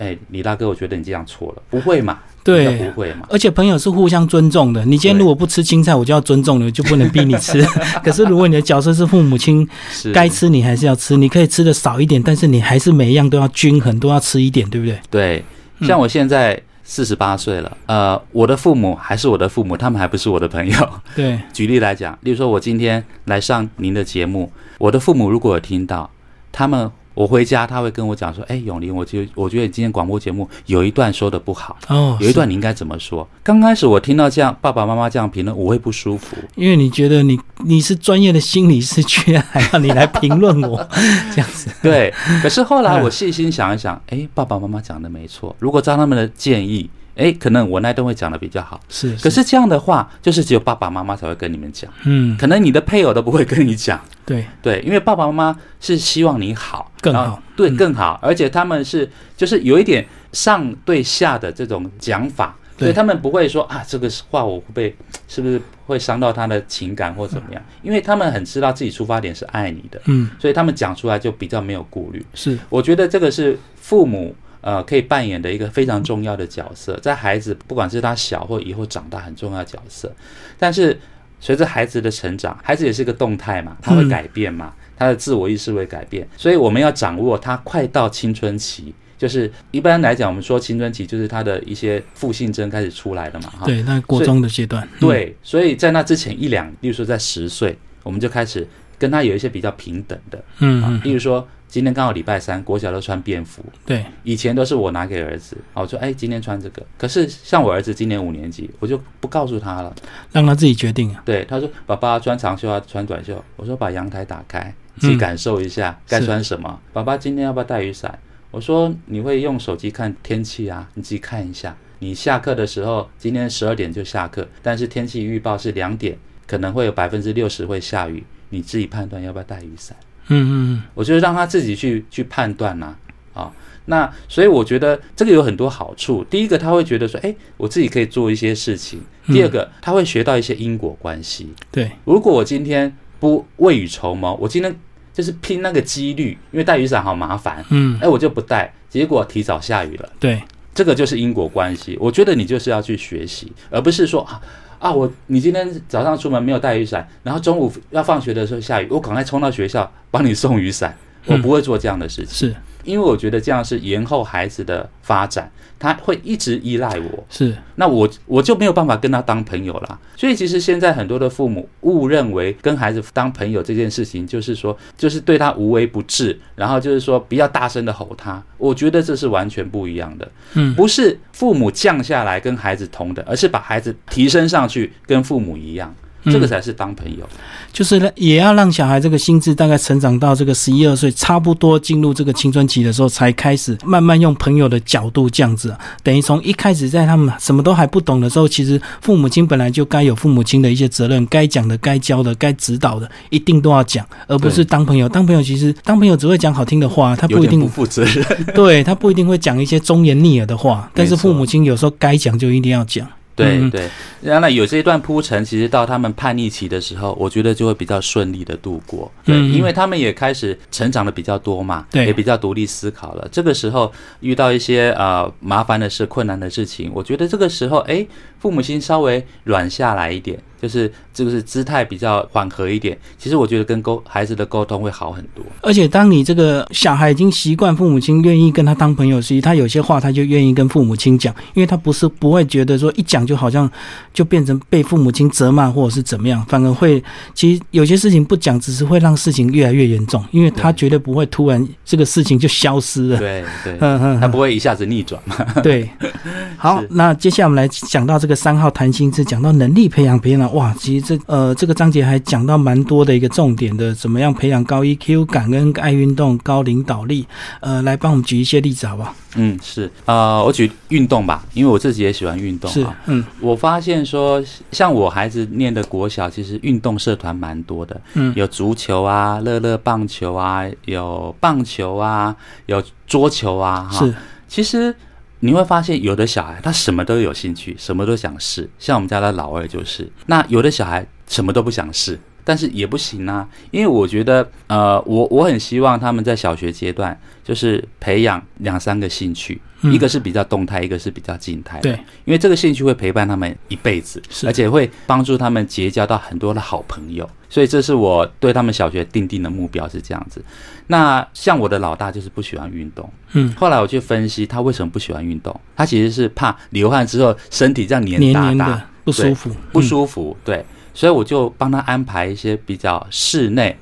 哎，李大哥，我觉得你这样错了，不会嘛？
对
不会嘛？
而且朋友是互相尊重的。你今天如果不吃青菜，我就要尊重你，我就不能逼你吃。*laughs* 可是如果你的角色是父母亲，
是
该吃你还是要吃，你可以吃的少一点，但是你还是每一样都要均衡，都要吃一点，对不对？
对，
嗯
像我现在四十八岁了，呃，我的父母还是我的父母，他们还不是我的朋友。
对，*laughs*
举例来讲，例如说，我今天来上您的节目，我的父母如果有听到，他们我回家他会跟我讲说：“哎，永林，我觉我觉得你今天广播节目有一段说的不好，
哦，
有一段你应该怎么说？”刚开始我听到这样爸爸妈妈这样评论，我会不舒服。
因为你觉得你你是专业的心理师，居然还要你来评论我 *laughs* 这样子，
对，可是后来
嗯
我细心想一想，哎，爸爸妈妈讲的没错，如果照他们的建议，哎，可能我那段会讲的比较好。
是，
可是这样的话，就是只有爸爸妈妈才会跟你们讲，
嗯，
可能你的配偶都不会跟你讲。
对，
对，因为爸爸妈妈是希望你好，
更好。
对，
嗯。
更好，而且他们是就是有一点上对下的这种讲法，所以
对
他们不会说啊，这个话我会是不是会伤到他的情感或怎么样？因为他们很知道自己出发点是爱你的，
嗯，
所以他们讲出来就比较没有顾虑。
是，
我觉得这个是父母呃可以扮演的一个非常重要的角色，在孩子不管是他小或以后长大很重要的角色。但是随着孩子的成长，孩子也是个动态嘛，他会
嗯
改变嘛，他的自我意识会改变，所以我们要掌握他快到青春期。就是一般来讲，我们说青春期就是他的一些负性征开始出来了嘛，哈。
对，那国中的阶段，嗯，
对，所以在那之前一两，例如说在十岁，我们就开始跟他有一些比较平等的啊
嗯嗯，，
例如说今天刚好礼拜三，国小都穿便服，
对，
以前都是我拿给儿子，啊，我说哎，今天穿这个。可是像我儿子今年五年级，我就不告诉他了。
让他自己决定啊，
对，他说爸爸穿长袖啊穿短袖，我说把阳台打开，自己感受一下该穿什么。爸爸今天要不要带雨伞？我说你会用手机看天气啊，你自己看一下。你下课的时候，今天十二点就下课，但是天气预报是两点，可能会有百分之六十会下雨，你自己判断要不要带雨伞。
嗯嗯嗯，
我就让他自己去去判断呐、啊，那所以我觉得这个有很多好处。第一个，他会觉得说，哎，我自己可以做一些事情；第二个，他会学到一些因果关系。
对，
如果我今天不未雨绸缪，我今天就是拼那个几率，因为带雨伞好麻烦，
嗯，
哎，我就不带，结果提早下雨了。
对，
这个就是因果关系。我觉得你就是要去学习，而不是说啊啊，我你今天早上出门没有带雨伞，然后中午要放学的时候下雨，我赶快冲到学校帮你送雨伞。我不会做这样的事情，
是
因为我觉得这样是延后孩子的发展，他会一直依赖我。
是，
那我我就没有办法跟他当朋友啦。所以其实现在很多的父母误认为跟孩子当朋友这件事情，就是说就是对他无微不至，然后就是说不要大声的吼他。我觉得这是完全不一样的，
嗯，
不是父母降下来跟孩子同等，而是把孩子提升上去跟父母一样。这个
嗯
才是当朋友，
就是也要让小孩这个心智大概成长到这个十一二岁，差不多进入这个青春期的时候，才开始慢慢用朋友的角度这样子、啊。等于从一开始在他们什么都还不懂的时候，其实父母亲本来就该有父母亲的一些责任，该讲的、该教的、该指导的，一定都要讲，而不是当朋友。当朋友其实当朋友只会讲好听的话，他不一定
不负责任。*laughs*
对他不一定会讲一些忠言逆耳的话，但是父母亲有时候该讲就一定要讲。嗯
对对，然后呢，有这一段铺陈，其实到他们叛逆期的时候，我觉得就会比较顺利的度过。对，
嗯
因为他们也开始成长的比较多嘛，
对
也比较独立思考了。这个时候遇到一些呃麻烦的事、困难的事情，我觉得这个时候，哎，父母亲稍微软下来一点，就是就是姿态比较缓和一点。其实我觉得跟沟孩子的沟通会好很多。
而且当你这个小孩已经习惯父母亲愿意跟他当朋友时，他有些话他就愿意跟父母亲讲，因为他不是不会觉得说一讲就好像就变成被父母亲责骂或者是怎么样，反而会其实有些事情不讲，只是会让事情越来越严重，因为他绝对不会突然这个事情就消失了。
对对，
嗯嗯，
他不会一下子逆转嘛。
对，好，*laughs* 那接下来我们来讲到这个三号谈心是，讲到能力培养培养，哇，其实这呃这个章节还讲到蛮多的一个重点的，怎么样培养高 EQ、感恩、爱运动、高领导力，呃，来帮我们举一些例子好不好？
嗯，是呃，我举运动吧，因为我自己也喜欢运动
是
啊。，
嗯
我发现说，像我孩子念的国小，其实运动社团蛮多的，
嗯，
有足球啊、乐乐棒球啊，有棒球啊，有桌球啊，哈。
是，
其实你会发现，有的小孩他什么都有兴趣，什么都想试。像我们家的老二就是，那有的小孩什么都不想试，但是也不行啊，因为我觉得，呃，我我很希望他们在小学阶段就是培养两三个兴趣，
嗯
一个是比较动态，一个是比较静态。
对，
因为这个兴趣会陪伴他们一辈子，
是
而且会帮助他们结交到很多的好朋友。所以这是我对他们小学定定的目标是这样子。那像我的老大就是不喜欢运动，
嗯，
后来我去分析他为什么不喜欢运动，他其实是怕流汗之后身体这样黏
黏
哒哒
黏的不舒服，
不
嗯
舒服，对，所以我就帮他安排一些比较室内，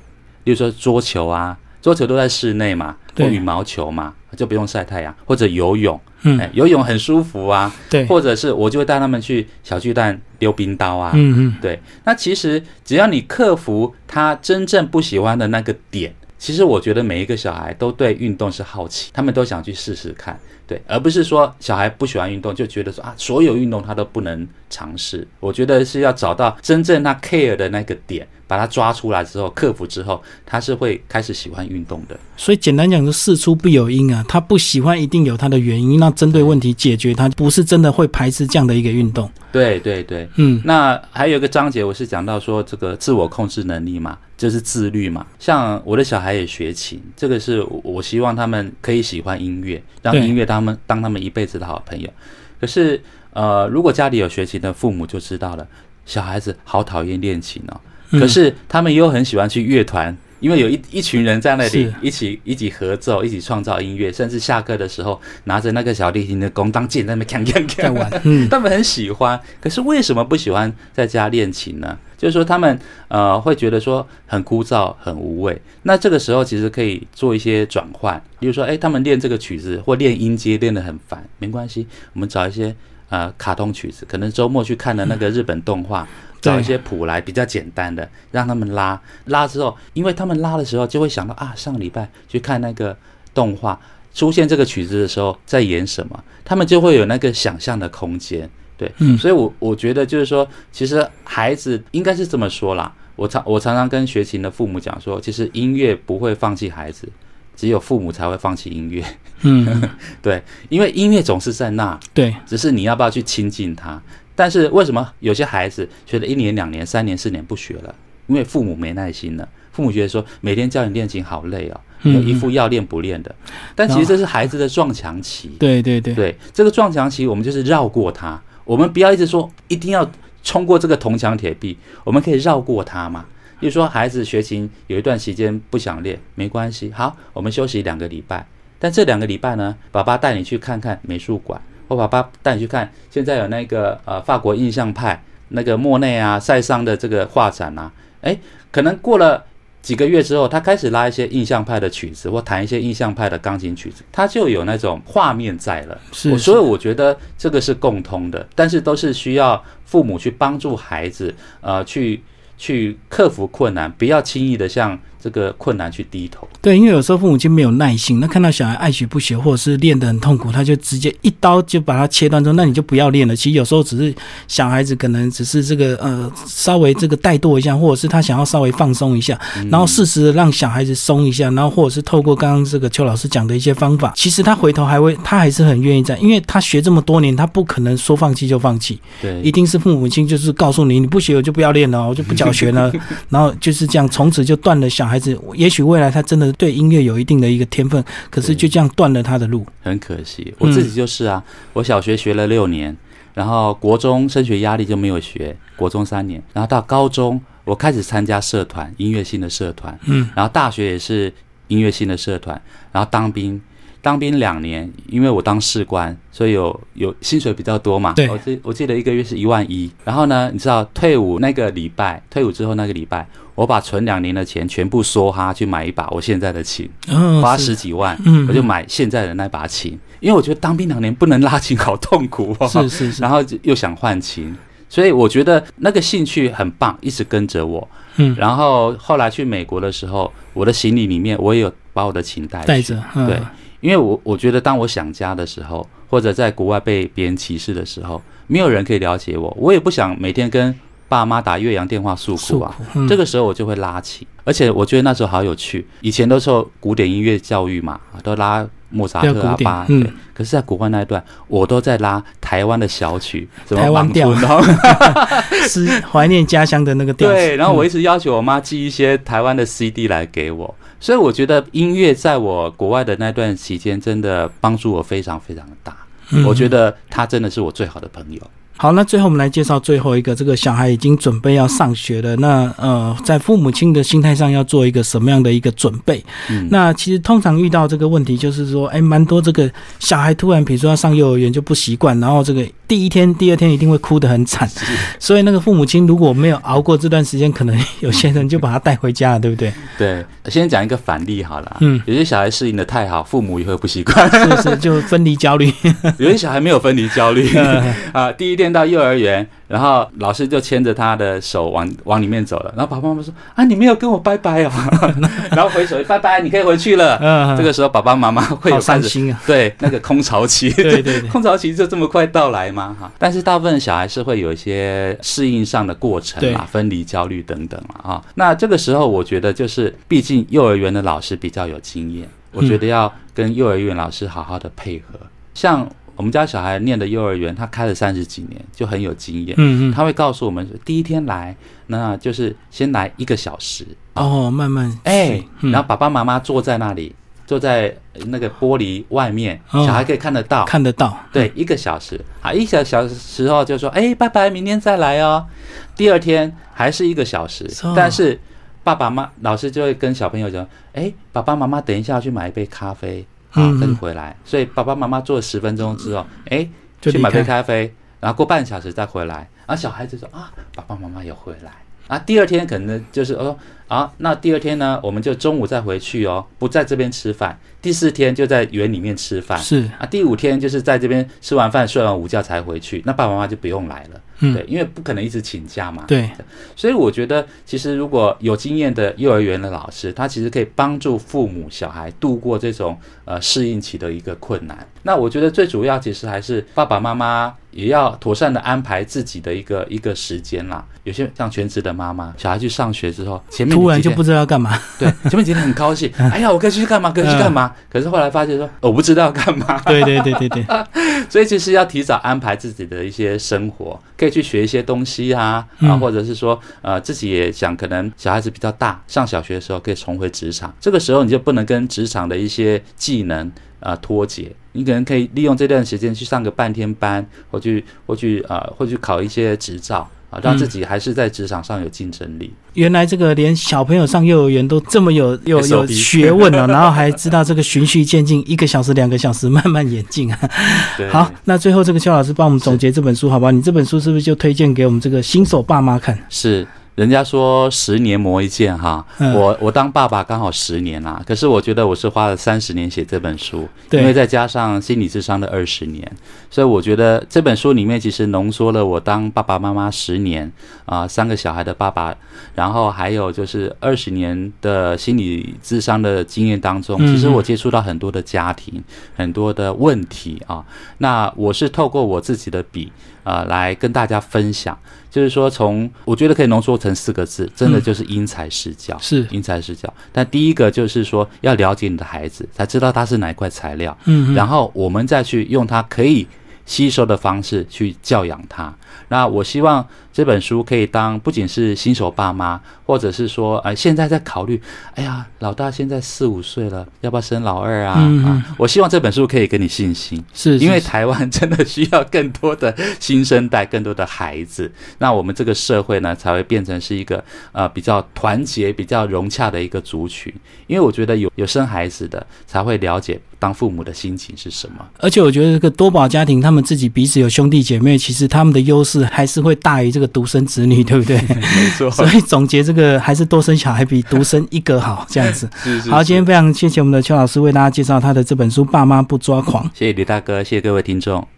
例如说桌球啊，桌球都在室内嘛，或
对
羽毛球嘛，就不用晒太阳，或者游泳，
嗯，
哎，游泳很舒服啊，
对，
或者是我就会带他们去小巨蛋溜冰刀啊，
嗯嗯，
对，那其实只要你克服他真正不喜欢的那个点，其实我觉得每一个小孩都对运动是好奇，他们都想去试试看，对，而不是说小孩不喜欢运动就觉得说啊，所有运动他都不能尝试。我觉得是要找到真正他 care 的那个点，把它抓出来之后，克服之后，他是会开始喜欢运动的。
所以简单讲，就事出必有因啊，他不喜欢一定有他的原因，那针对问题解决，他不是真的会排斥这样的一个运动，
对对对，
嗯，
那还有一个章节，我是讲到说这个自我控制能力嘛，就是自律嘛。像我的小孩也学琴，这个是我我希望他们可以喜欢音乐，让音乐当他们当他们一辈子的好朋友。可是呃，如果家里有学琴的父母就知道了，小孩子好讨厌练琴哦。
嗯
可是他们又很喜欢去乐团，因为有一一群人在那里一起一起合奏，一起创造音乐，甚至下课的时候拿着那个小提琴的弓当剑在那边锵锵锵
在玩，*laughs* 嗯，
他们很喜欢，可是为什么不喜欢在家练琴呢？就是说他们呃会觉得说很枯燥、很无味。那这个时候其实可以做一些转换，比如说，哎，他们练这个曲子或练音阶练得很烦，没关系，我们找一些呃卡通曲子，可能周末去看的那个日本动画。找一些谱来比较简单的，让他们拉拉之后，因为他们拉的时候就会想到啊，上个礼拜去看那个动画，出现这个曲子的时候在演什么，他们就会有那个想象的空间。对，
嗯
所以我我觉得就是说，其实孩子应该是这么说啦。我常我常常跟学琴的父母讲说，其实音乐不会放弃孩子，只有父母才会放弃音乐。
嗯，*laughs*
对，因为音乐总是在那，
对，
只是你要不要去亲近它。但是为什么有些孩子学了一年、两年、三年、四年不学了？因为父母没耐心了，父母觉得说每天教你练琴好累哦，
嗯
有一副要练不练的。但其实这是孩子的撞墙期。
对对对，
对，这个撞墙期，我们就是绕过它。我们不要一直说一定要冲过这个铜墙铁壁，我们可以绕过它嘛。比如说，孩子学琴有一段时间不想练，没关系，好，我们休息两个礼拜。但这两个礼拜呢，爸爸带你去看看美术馆，或爸爸带你去看现在有那个呃法国印象派那个莫内啊、塞尚的这个画展啊，哎，可能过了。几个月之后，他开始拉一些印象派的曲子，或弹一些印象派的钢琴曲子，他就有那种画面在了。
是，
我所以我觉得这个是共通的，但是都是需要父母去帮助孩子，呃，去去克服困难，不要轻易的向这个困难去低头。
对，因为有时候父母亲没有耐心，那看到小孩爱学不学，或者是练得很痛苦，他就直接一刀就把它切断之后，那你就不要练了。其实有时候只是小孩子可能只是这个呃稍微这个怠惰一下，或者是他想要稍微放松一下，然后适时的让小孩子松一下，然后或者是透过刚刚这个邱老师讲的一些方法，其实他回头还会他还是很愿意在，因为他学这么多年，他不可能说放弃就放弃，
对，
一定是父母亲就是告诉你，你不学我就不要练了，我就不教学了，*laughs* 然后就是这样，从此就断了小孩子。也许未来他真的对音乐有一定的一个天分，可是就这样断了他的路。
很可惜，我自己就是啊，我小学学了六年，然后国中升学压力就没有学，国中三年，然后到高中我开始参加社团，音乐性的社团，
嗯，
然后大学也是音乐性的社团，然后当兵，当兵两年，因为我当士官，所以有有薪水比较多嘛，
对。
我记我记得一个月是一万一，然后呢，你知道退伍那个礼拜，退伍之后那个礼拜，我把存两年的钱全部梭哈去买一把我现在的琴，
嗯，
花十几万，
嗯。
我就买现在的那把琴，因为我觉得当兵两年不能拉琴，好痛苦哦。
是是是，
然后又想换琴，所以我觉得那个兴趣很棒，一直跟着我。
嗯，
然后后来去美国的时候，我的行李里面我也有把我的琴带去。
带着，嗯。
对，因为我我觉得当我想家的时候，或者在国外被别人歧视的时候，没有人可以了解我，我也不想每天跟爸妈打岳阳电话诉苦啊。这个时候我就会拉琴，而且我觉得那时候好有趣。以前都受古典音乐教育嘛，啊都拉莫扎特啊、巴，
嗯
对。可是，在国外那一段，我都在拉台湾的小曲，什么
台湾调 *laughs* 是怀念家乡的那个调子。
对，然后我
嗯
一直要求我妈寄一些台湾的 CD 来给我，所以我觉得音乐在我国外的那段期间，真的帮助我非常非常的大。
嗯
我觉得他真的是我最好的朋友。
好，那最后我们来介绍最后一个，这个小孩已经准备要上学了，那呃，在父母亲的心态上要做一个什么样的一个准备？
嗯，
那其实通常遇到这个问题，就是说，哎，蛮多这个小孩突然，比如说要上幼儿园就不习惯，然后这个第一天、第二天一定会哭得很惨，所以那个父母亲如果没有熬过这段时间，可能有些人就把他带回家了，对不对？*laughs*
对，先讲一个反例好了。
嗯，
有些小孩适应的太好，父母也会不习惯；
是不是，就分离焦虑。*laughs*
有些小孩没有分离焦虑 *laughs*
嗯
啊。第一天到幼儿园，然后老师就牵着他的手往往里面走了，然后爸爸妈妈说：“啊，你没有跟我拜拜哦。*laughs* ”然后回手拜拜，你可以回去了。*laughs*
嗯，
这个时候爸爸妈妈会有
伤心啊。
对那个空巢期，*laughs*
对对对
空巢期就这么快到来吗？哈，但是大部分小孩是会有一些适应上的过程
对
嘛，分离焦虑等等嘛，啊，那这个时候我觉得就是，毕竟幼儿园的老师比较有经验，我觉得要跟幼儿园老师好好的配合。像我们家小孩念的幼儿园，他开了三十几年，就很有经验。
嗯嗯，
他会告诉我们，第一天来，那就是先来一个小时，
哦，慢慢。
哎，
嗯。
然后爸爸妈妈坐在那里，坐在那个玻璃外面，
哦。
小孩可以看得到。
看得到，
对，一个小时。啊，一小小时后就说，哎，拜拜，明天再来哦。第二天还是一个小时。
哦，
但是爸爸妈老师就会跟小朋友讲，哎，爸爸妈妈等一下要去买一杯咖啡，啊
他
就回来。所以爸爸妈妈坐了十分钟之后，哎，去买杯。咖啡，然后过半小时再回来，然后小孩子说啊，爸爸妈妈有回来。啊，第二天可能就是哦啊，那第二天呢，我们就中午再回去哦，不在这边吃饭。第四天就在园里面吃饭。
是，
啊，第五天就是在这边吃完饭睡完午觉才回去，那爸爸妈妈就不用来了，
嗯，
对，因为不可能一直请假嘛。
对，
所以我觉得，其实如果有经验的幼儿园的老师，他其实可以帮助父母小孩度过这种呃适应期的一个困难。那我觉得最主要其实还是爸爸妈妈也要妥善的安排自己的一个一个时间啦。有些像全职的妈妈，小孩去上学之后，前面
突然就不知道要干嘛。
对，前面几天很高兴，*laughs* 哎呀，我可以去干嘛？可以去干嘛？可是后来发现说，我不知道要干嘛。
对对对对对，*laughs*
所以其实要提早安排自己的一些生活，可以去学一些东西啊，啊，
嗯
或者是说，呃，自己也想，可能小孩子比较大，上小学的时候可以重回职场，这个时候你就不能跟职场的一些技能啊、呃脱节，你可能可以利用这段时间去上个半天班，或去或去啊、呃，或去考一些执照啊，让自己还是在职场上有竞争力。
原来这个连小朋友上幼儿园都这么有有有学问哦，*laughs* 然后还知道这个循序渐进，一个小时、两个小时慢慢演进啊。好，那最后这个邱老师帮我们总结这本书，好不好？你这本书是不是就推荐给我们这个新手爸妈看？
是。人家说十年磨一剑哈，
嗯。
我我当爸爸刚好十年啦，可是我觉得我是花了三十年写这本书，因为再加上心理智商的二十年，所以我觉得这本书里面其实浓缩了我当爸爸妈妈十年啊、三个小孩的爸爸，然后还有就是二十年的心理智商的经验当中，
嗯。
其实我接触到很多的家庭，很多的问题啊，那我是透过我自己的笔啊、来跟大家分享。就是说从，我觉得可以浓缩成四个字，真的就是因材施教。
是，
因材施教。但第一个就是说，要了解你的孩子，才知道他是哪一块材料，
嗯，
然后我们再去用他可以吸收的方式去教养他。那我希望这本书可以当不仅是新手爸妈，或者是说，哎，现在在考虑，哎呀，老大现在四五岁了，要不要生老二啊？啊，我希望这本书可以给你信心，
是
因为台湾 *laughs* 真的需要更多的新生代，更多的孩子，那我们这个社会呢，才会变成是一个呃比较团结、比较融洽的一个族群。因为我觉得有有生孩子的，才会了解当父母的心情是什么。
而且我觉得这个多宝家庭，他们自己彼此有兄弟姐妹，其实他们的优势还是会大于这个独生子女，对不对？
没错。*laughs*
所以总结这个，还是多生小孩比独生一个好，这样子。*laughs*
是是。
好，今天非常谢谢我们的邱老师为大家介绍他的这本书《爸妈不抓狂》。
谢谢李大哥，谢谢各位听众。